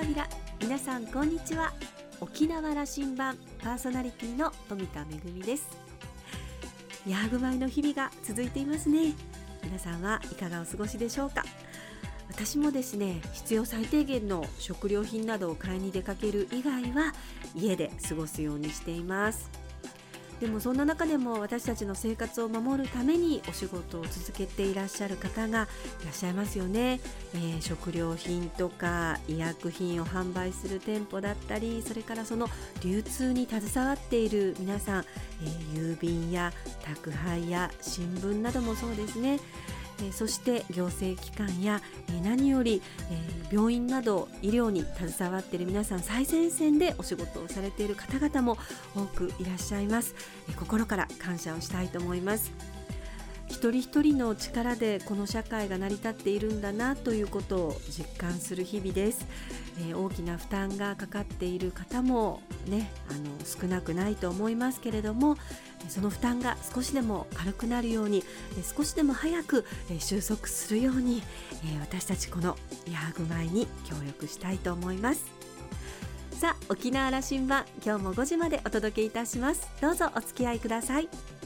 花びら皆さんこんにちは。沖縄羅針盤パーソナリティの富田恵です。ヤーグ米の日々が続いていますね。皆さんはいかがお過ごしでしょうか。私もですね必要最低限の食料品などを買いに出かける以外は家で過ごすようにしています。でもそんな中でも私たちの生活を守るためにお仕事を続けていらっしゃる方がいらっしゃいますよね、えー、食料品とか医薬品を販売する店舗だったりそれからその流通に携わっている皆さん、えー、郵便や宅配や新聞などもそうですね。えそして行政機関や、え何より、え病院など医療に携わっている皆さん最前線でお仕事をされている方々も多くいらっしゃいます、え心から感謝をしたいと思います。一人一人の力でこの社会が成り立っているんだなということを実感する日々です、えー、大きな負担がかかっている方もねあの少なくないと思いますけれどもその負担が少しでも軽くなるように少しでも早く収束するように私たちこのヤーグ米に協力したいと思います。さあ沖縄羅針盤今日も5時までお届けいたします。どうぞお付き合いください。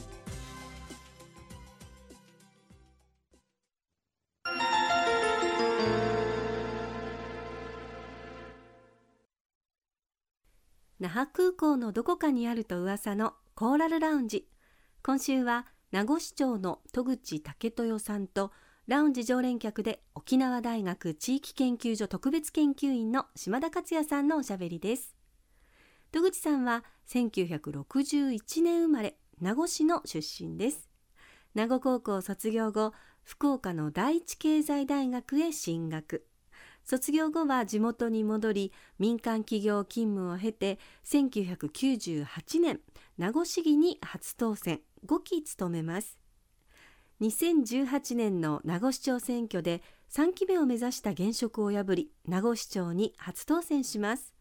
那覇空港のどこかにあると噂のコーラルラウンジ。今週は名護市長の戸口武豊さんとラウンジ常連客で沖縄大学地域研究所特別研究員の島田克也さんのおしゃべりです。戸口さんは1961年生まれ名護市の出身です。名護高校卒業後福岡の第一経済大学へ進学。卒業後は地元に戻り民間企業勤務を経て1998年名護市議に初当選5期務めます。2018年の名護市長選挙で3期目を目指した現職を破り名護市長に初当選します。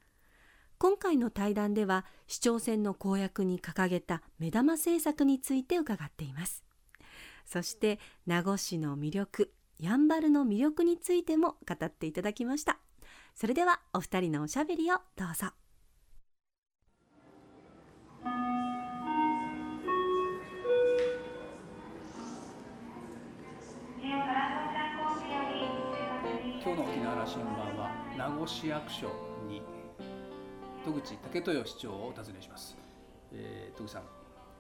今回の対談では市長選の公約に掲げた目玉政策について伺っています。そして名護市の魅力やんばるの魅力についても語っていただきました。それではお二人のおしゃべりをどうぞ。今日の沖縄羅針盤は名護市役所に戸口武豊市長をお尋ねします、えー、戸口さん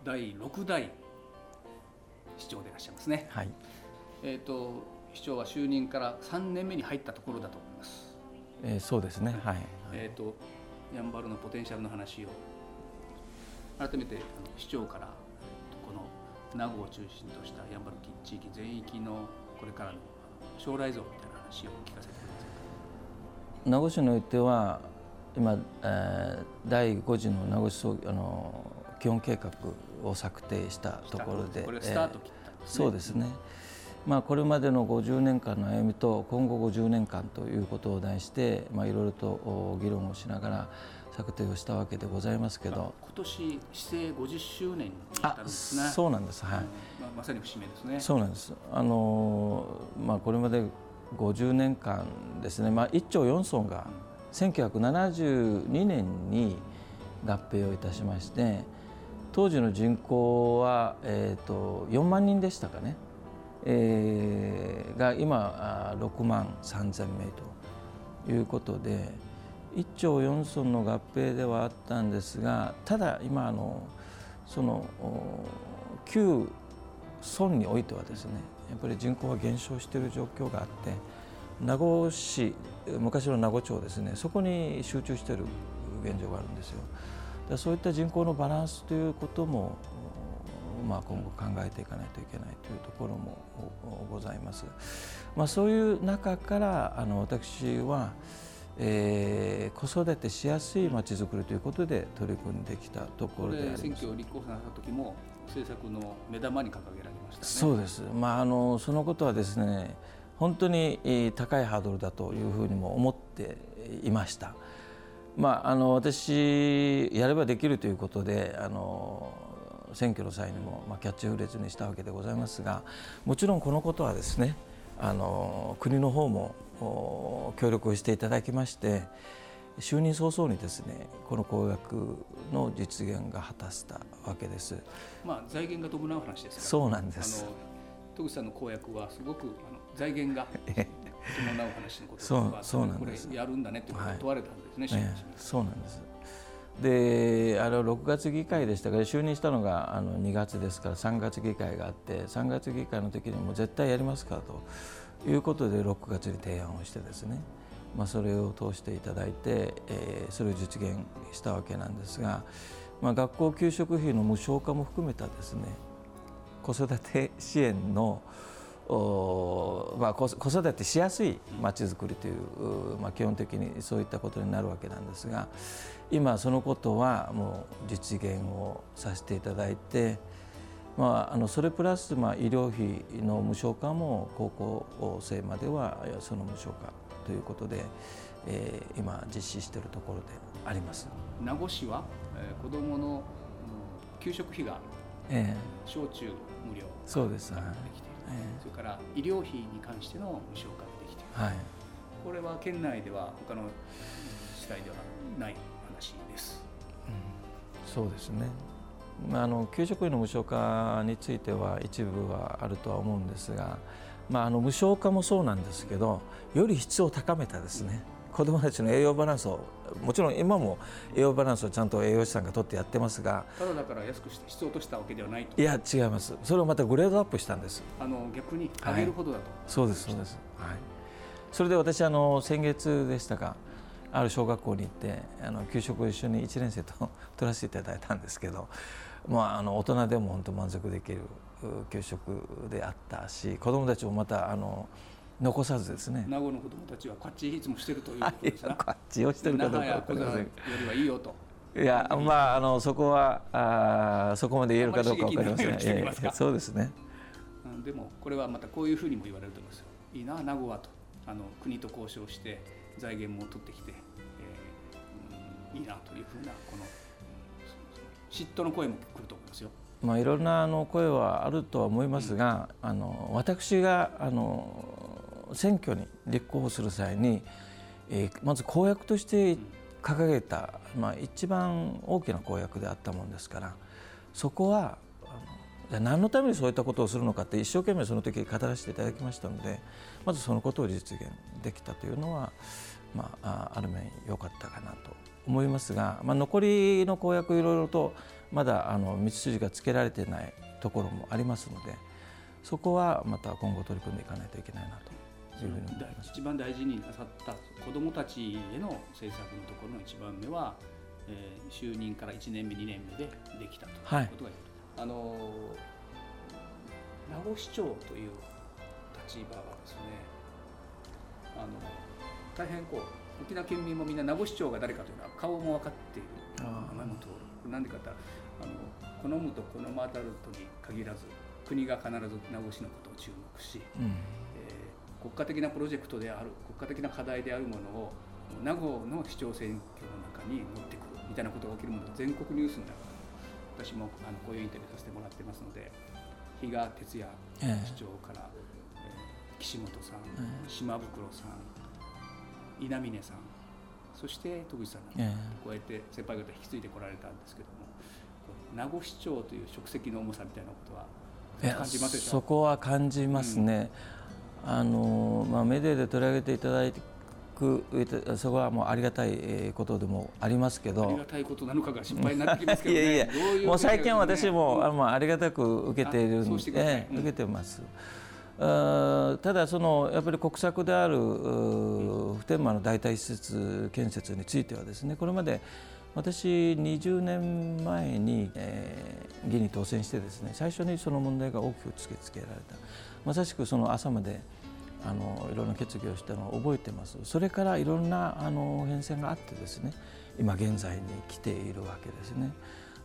第6代市長でいらっしゃいますね。はい。えっ、ー、と市長は就任から3年目に入ったところだと思います。えー、そうですね。はい。えっ、ー、とやんばるのポテンシャルの話を改めて市長からこの名護を中心としたやんばる地域全域のこれからの将来像みたいな話を聞かせてください。名護市においては今、えー、第5次の名護市あの基本計画を策定したところで、これスタート切ったんですね。そうですね。まあ、これまでの50年間の歩みと今後50年間ということを題してまあいろいろと議論をしながら策定をしたわけでございますけど。今年市政50周年になったんですね。そうなんです。はい、まあ、まさに節目ですね。そうなんです。あの、まあ、これまで50年間ですね、まあ、1町4村が1972年に合併をいたしまして当時の人口は、えーと、と4万人でしたかね。えー、が今6万3,000名ということで1町4村の合併ではあったんですがただ今あのその旧村においてはですねやっぱり人口が減少している状況があって名護市昔の名護町ですねそこに集中している現状があるんですよ。そういった人口のバランスということもまあ、今後考えていかないといけないというところもございます。まあ、そういう中からあの私は、えー、子育てしやすいまちづくりということで取り組んできたところであります。選挙を立候補された時も政策の目玉に掲げられました、ね、そうです。まああのそのことはですね、本当に高いハードルだというふうにも思っていました。まああの私やればできるということであの選挙の際にも、まあ、キャッチフレーズにしたわけでございますがもちろんこのことはですねあの国の方も協力をしていただきまして、就任早々にですねこの公約の実現が果たしたわけです。まあ財源が伴う話ですそうなんです。戸口さんの公約はすごくあの財源が伴う話のことそうそうなんです。これやるんだねってことを問われたんですね。はい、そうなんです。であれは6月議会でしたから就任したのがあの2月ですから3月議会があって3月議会の時にも絶対やりますからということで6月に提案をしてですね、まあ、それを通していただいて、えー、それを実現したわけなんですが、まあ、学校給食費の無償化も含めたですね子育て支援のまあ、子育てしやすいまちづくりという、まあ、基本的にそういったことになるわけなんですが今そのことはもう実現をさせていただいて、まあ、あのそれプラス、まあ、医療費の無償化も高校生まではその無償化ということで、えー、今実施しているところであります。名護市は、えー、子どもの、うん、給食費が、えー、小中無料そうです、はいそれから医療費に関しての無償化ができている、はい、これは県内では他の市内ではない話です。うん、そうですね。まあ、あの給食費の無償化については一部はあるとは思うんですが、まあ、あの無償化もそうなんですけどより質を高めたですね、子どもたちの栄養バランスをもちろん今も栄養バランスをちゃんと栄養士さんが取ってやってますがただだから安くして必要としたわけではないと。いや違います。それをまたグレードアップしたんです。あの逆に上げるほどだと、はい、そうです。そうです、はい、それで私あの先月でしたかある小学校に行ってあの給食を一緒に1年生と 取らせていただいたんですけど、まあ、あの大人でも本当満足できる給食であったし子どもたちもまたあの残さずですね。名護の子どもたちはこっちいつもしてるということですなこっちをしてるかどうかよりはいいよと。いやまああのそこはあそこまで言えるかどうか分かりません。そうですね。でもこれはまたこういうふうにも言われると思います。いいな名護はと。あの国と交渉して財源も取ってきて、えー、いいなというふうなこの嫉妬の声も来ると思いますよ。まあ、いろんなあの声はあるとは思いますが、うん、あの私があの選挙に立候補する際に、えー、まず公約として掲げた、まあ、一番大きな公約であったもんですからそこはあの何のためにそういったことをするのかって一生懸命その時語らせていただきましたのでまずそのことを実現できたというのは、まあ、ある面良かったかなと思いますが、まあ、残りの公約いろいろとまだあの道筋がつけられてないところもありますのでそこはまた今後取り組んでいかないといけないなと。いうふうに一番大事になさった子どもたちへの政策のところの一番目は、えー、就任から1年目2年目でできたということが言われた、はい、あの名護市長という立場はですねあの大変こう沖縄県民もみんな名護市長が誰かというのは顔も分かっている。名前も通る。なんでかとあの好むと好まざるとに限らず国が必ず名護市のことを注目し、うん国家的なプロジェクトである国家的な課題であるものを名護の市長選挙の中に持ってくるみたいなことが起きるものが全国ニュースになる私もあのこういうインタビューさせてもらってますので比嘉哲也市長から、えー、岸本さん、えー、島袋さん稲峰さんそして戸口さんなんか、こうやって先輩方引き継いでこられたんですけども名護市長という職責の重さみたいなことは感じますでしょそこは感じますね、うんあの、まあ、メディアで取り上げていただくそこはもうありがたいことでもありますけど。ありがたいことなのかが心配になってきますけど、ね、いやいやもう最近は私もあのありがたく受けているんで、うん、受けてます。ただそのやっぱり国策である普天間の代替施設建設についてはですねこれまで私20年前に、えー、議に当選してですね最初にその問題が大きく突きつけられた。まさしくその朝まであのいろんな決議をしたのを覚えてますそれからいろんなあの変遷があってですね今現在に来ているわけですね。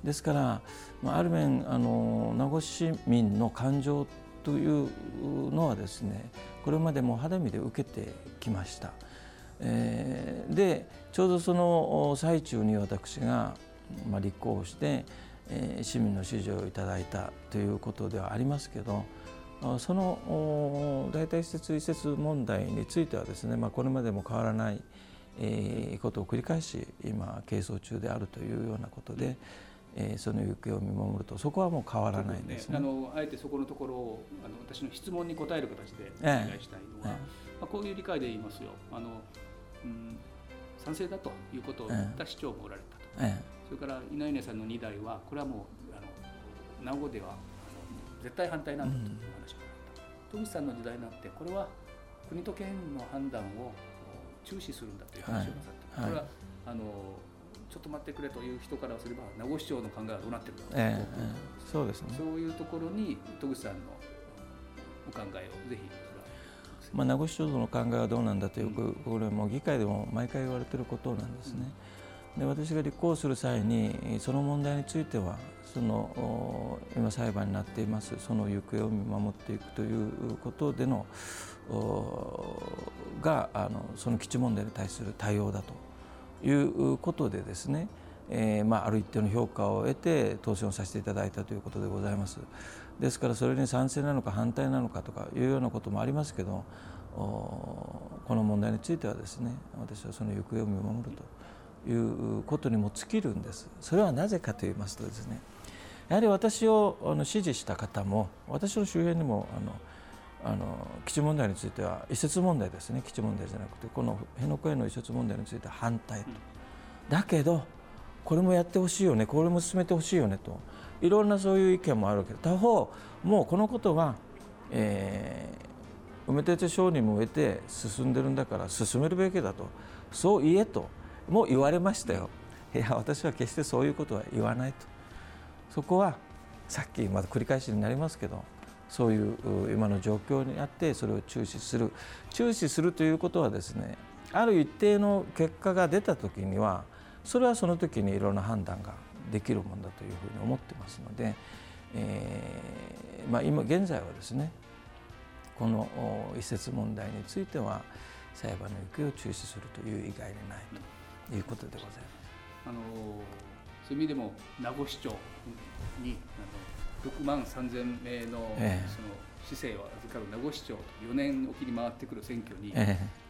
ですから、まあ、ある面あの名護市民の感情というのはですねこれまでも肌身で受けてきました。えー、でちょうどその最中に私が、まあ、立候補して、えー、市民の支持をいただいたということではありますけどその代替施設移設問題についてはですね、まあ、これまでも変わらないえー、ことを繰り返し今係争中であるというようなことで、えー、その行方を見守るとそこはもう変わらないですね。あのあえてそこのところをあの私の質問に答える形でお願いしたいのは、ええ。まあ、こういう理解で言いますよ。あの、うん、賛成だということを言った市長もおられたと、え、それから稲稲さんの2代はこれはもうあの名護では絶対反対なんだという話があった、戸、う、口、さんの時代になってこれは国と県の判断を注視するんだという話をなさった、はい、これはあのちょっと待ってくれという人からすれば名護市長の考えはどうなってるか、えー、そうですね。そういうところに戸口さんのお考えをぜひまあ、名護市長の考えはどうなんだとよく、これも議会でも毎回言われていることなんですね。で私が立候補する際にその問題についてはその今裁判になっていますその行方を見守っていくということでのがあのその基地問題に対する対応だということでですね、えーまあ、ある一定の評価を得て当選をさせていただいたということでございます。ですからそれに賛成なのか反対なのかとかいうようなこともありますけどこの問題についてはですね私はその行方を見守るということにも尽きるんです。それはなぜかと言いますとですねやはり私をあの支持した方も私の周辺にもあのあの基地問題については移設問題ですね。基地問題じゃなくてこの辺野古への移設問題については反対と、だけどこれもやってほしいよね。これも進めてほしいよねと。いろんなそういう意見もあるけ。ど他方もうこのことは、えー、埋め立て承認も終えて進んでるんだから進めるべきだと。そう言えと。も言われましたよ。いや私は決してそういうことは言わないと。そこはさっきまだ繰り返しになりますけどそういう今の状況にあってそれを注視する。注視するということはですねある一定の結果が出た時にはそれはその時にいろんな判断ができるものだというふうに思ってますので、えーまあ、今現在はですねこの移設問題については裁判の行方を中止するという以外にないと。いうことでございます。あのそういう意味でも名護市長にあの6万3000名の,、その市政を預かる名護市長4年おきに回ってくる選挙に、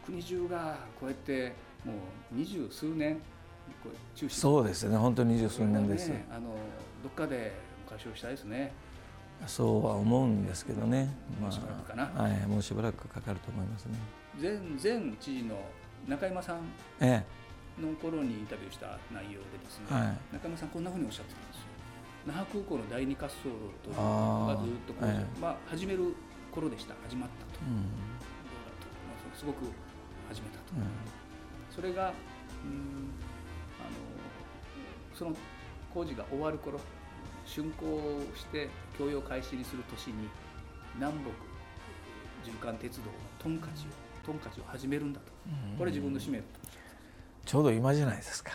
国中がこうやってもう二十数年こう中止。そうですね。本当に二十数年です、ね、あのどっかで解消したいですね。そうは思うんですけどね、まあ、もうしばらくかな、はい、もうしばらくかかると思いますね。前前知事の中山さんの頃にインタビューした内容でですね、はい、中山さんこんなふうにおっしゃってたんですよ。那覇空港の第二滑走路というのがずっとこう、ええ、まあ、始める頃でした。始まったと、うん、と、まあ、すごく始めたと、うん、それがうんあのその工事が終わる頃竣工して供用開始にする年に南北循環鉄道のトンカチをトンカチを始めるんだと、うん、これ自分の使命だとちょうど今じゃないですか。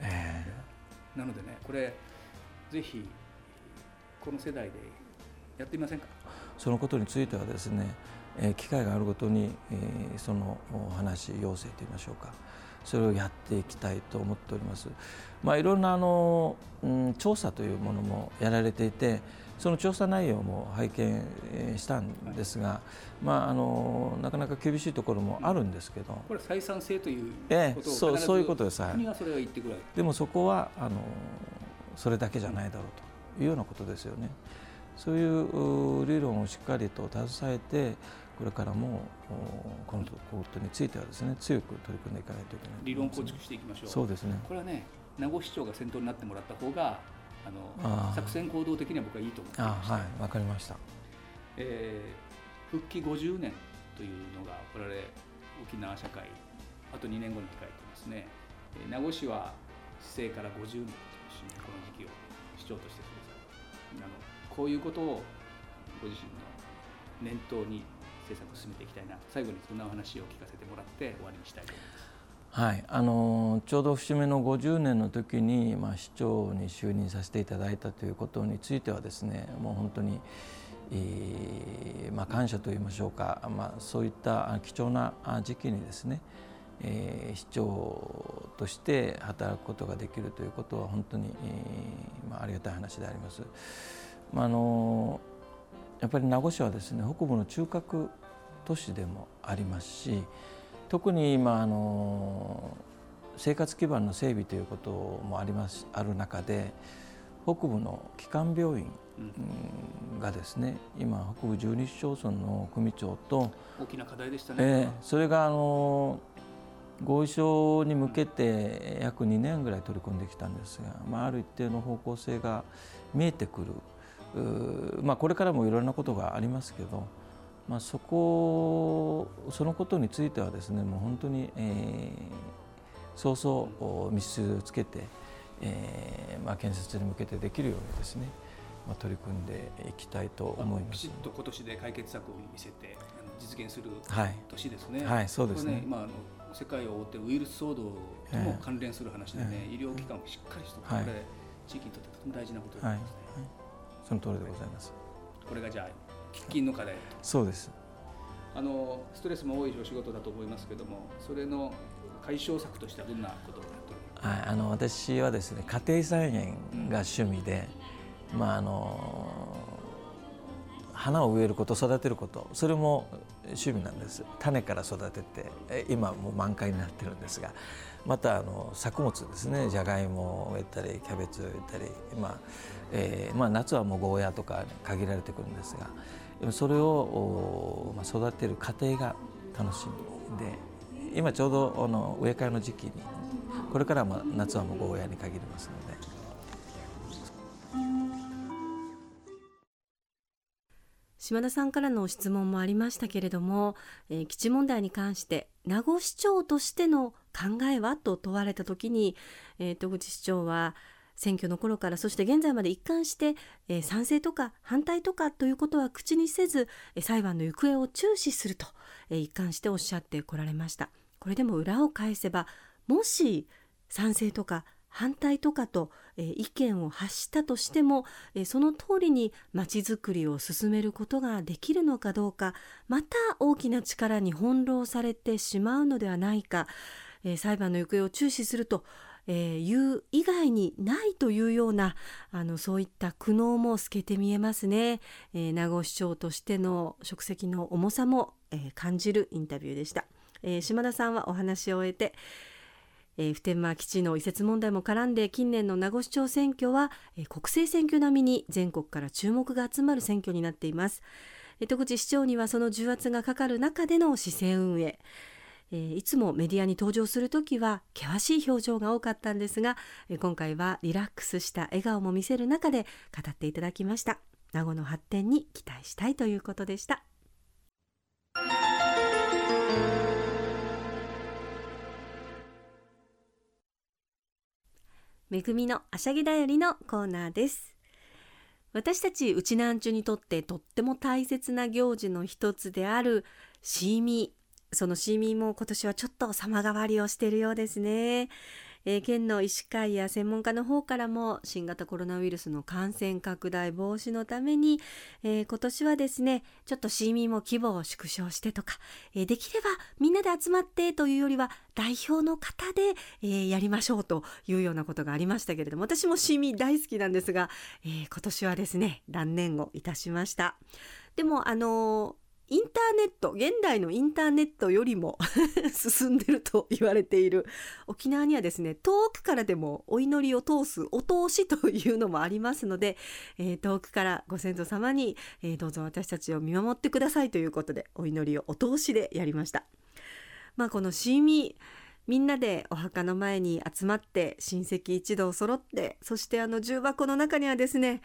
えーなのでねこれぜひこの世代でやってみませんか？そのことについてはですね、え機会があるごとに、えその話要請といいましょうかそれをやっていきたいと思っております。まあ、いろんなあの、うん、調査というものもやられていてその調査内容も拝見したんですが、はい、まあ、あのなかなか厳しいところもあるんですけど、これ採算性というええ、そうそういうことです、はい、国がそれは言ってくれでもそこはあのそれだけじゃないだろうというようなことですよね。そういう理論をしっかりと携えてこれからもこのことについてはですね強く取り組んでいかないといけない、ね、理論構築していきましょう。そうですね。これはね名護市長が先頭になってもらった方があの作戦行動的には僕はいいと思ってましたはい。わかりました、えー、復帰50年というのが我々沖縄社会あと2年後に控えてますね。名護市は市政から50年とこの時期を市長としてくださいあのこういうことをご自身の念頭に政策を進めていきたいな。最後にそんなお話を聞かせてもらって終わりにしたいと思います。はい、あのちょうど節目の50年の時に、まあ、市長に就任させていただいたということについてはですねもう本当に、えーまあ、感謝といいましょうか、まあ、そういった貴重な時期にですね、えー、市長として働くことができるということは本当に、えーまあ、ありがたい話であります。まあ、あのやっぱり名護市はですね北部の中核都市でもありますし特に今あの生活基盤の整備ということもありますある中で北部の基幹病院がですね今北部12市町村の組長と大きな課題でしたね、えー、それがあの合意書に向けて約2年ぐらい取り組んできたんですが、まあ、ある一定の方向性が見えてくる。まあ、これからもいろんなことがありますけど、まあ、そこそのことについてはですねもう本当に、えー、早々密集をつけて、えーまあ、建設に向けてできるようにですね、まあ、取り組んでいきたいと思います。きちっと今年で解決策を見せて実現する年ですね。はい、はい、そうですね。ね今あの世界を覆ってウイルス騒動とも関連する話でね、医療機関をしっかりしておくこれ、地域にとってとても大事なことですね、はい、その通りでございます。これがじゃあ喫緊の課題そうです。あのストレスも多いお仕事だと思いますけども、それの解消策としてはどんなこと。はい、あの私はですね家庭菜園が趣味で、うん、まああの花を植えること育てることそれも趣味なんです種から育てて今もう満開になってるんですがまたあの作物ですねじゃがいもを植えたりキャベツを植えたり、まあえーまあ、夏はもうゴーヤとか限られてくるんですがそれを、まあ、育てる過程が楽しみで今ちょうどあの植え替えの時期にこれからは夏はもうゴーヤに限りますので。島田さんからの質問もありましたけれども、えー、基地問題に関して名護市長としての考えは？と問われた時に、えー、戸口市長は選挙の頃からそして現在まで一貫して、えー、賛成とか反対とかということは口にせず、えー、裁判の行方を注視すると、え、一貫しておっしゃってこられました。これでも裏を返せばもし賛成とか反対とかと、え、意見を発したとしても、え、その通りにまちづくりを進めることができるのかどうかまた大きな力に翻弄されてしまうのではないか、えー、裁判の行方を注視すると、えいう以外にないというようなあのそういった苦悩も透けて見えますね、え名護市長としての職責の重さも、え感じるインタビューでした、え島田さんはお話を終えてえー、普天間基地の移設問題も絡んで近年の名護市長選挙は、えー、国政選挙並みに全国から注目が集まる選挙になっています、えー、戸口市長にはその重圧がかかる中での市政運営。えー、いつもメディアに登場する時は険しい表情が多かったんですが、えー、今回はリラックスした笑顔も見せる中で語っていただきました。名護の発展に期待したいということでした。めぐみのあしゃぎだよりのコーナーです。私たちうちなんちゅにとってとっても大切な行事の一つであるシーミーそのシーミーも今年はちょっと様変わりをしているようですねえー、県の医師会や専門家の方からも新型コロナウイルスの感染拡大防止のために、えー、今年はですねちょっとシーミーも規模を縮小してとか、えー、できればみんなで集まってというよりは代表の方で、え、やりましょうというようなことがありましたけれども私もシーミー大好きなんですが、え、今年はですね断念をいたしました。でもあのインターネット現代のインターネットよりも 進んでると言われている沖縄にはですね遠くからでもお祈りを通すお通しというのもありますので、えー、遠くからご先祖様に、えー、どうぞ私たちを見守ってくださいということでお祈りをお通しでやりました。まあこのシーミーみんなでお墓の前に集まって親戚一同揃ってそしてあの重箱の中にはですね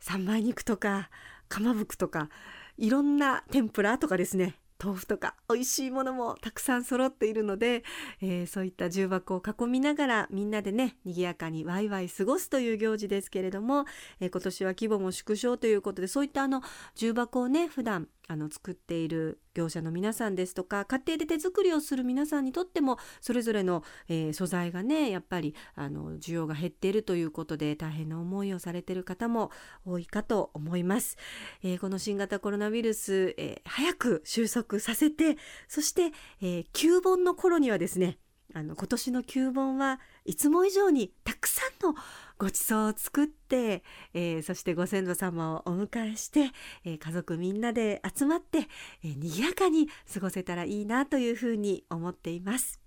三枚肉とかかまぶくとかいろんな天ぷらとかですね豆腐とか美味しいものもたくさん揃っているので、えー、そういった重箱を囲みながらみんなでね賑やかにワイワイ過ごすという行事ですけれども、えー、今年は規模も縮小ということでそういったあの重箱をね普段あの作っている業者の皆さんですとか家庭で手作りをする皆さんにとってもそれぞれの、えー、素材がねやっぱりあの需要が減っているということで大変な思いをされている方も多いかと思います。えー、この新型コロナウイルス、えー、早く収束させてそして、えー、旧の頃にはですねあの今年の旧盆はいつも以上にたくさんのご馳走を作って、えー、そしてご先祖様をお迎えして、えー、家族みんなで集まって、えー、賑やかに過ごせたらいいなというふうに思っています。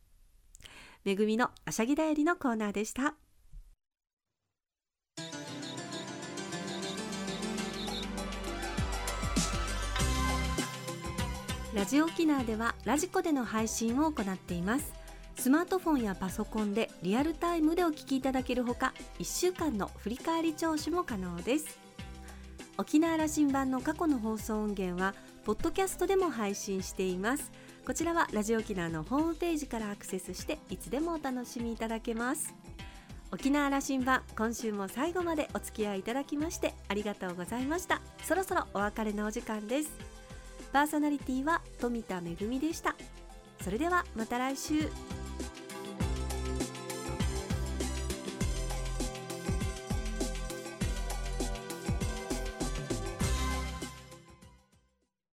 めぐみのあしゃぎだよりのコーナーでした。ラジオ沖縄ではラジコでの配信を行っています。スマートフォンやパソコンでリアルタイムでお聞きいただけるほか1週間の振り返り聴取も可能です。沖縄羅針盤の過去の放送音源はポッドキャストでも配信しています。こちらはラジオ沖縄のホームページからアクセスしていつでもお楽しみいただけます。沖縄羅針盤今週も最後までお付き合いいただきましてありがとうございました。そろそろお別れのお時間です。パーソナリティは富田恵でした。それではまた来週。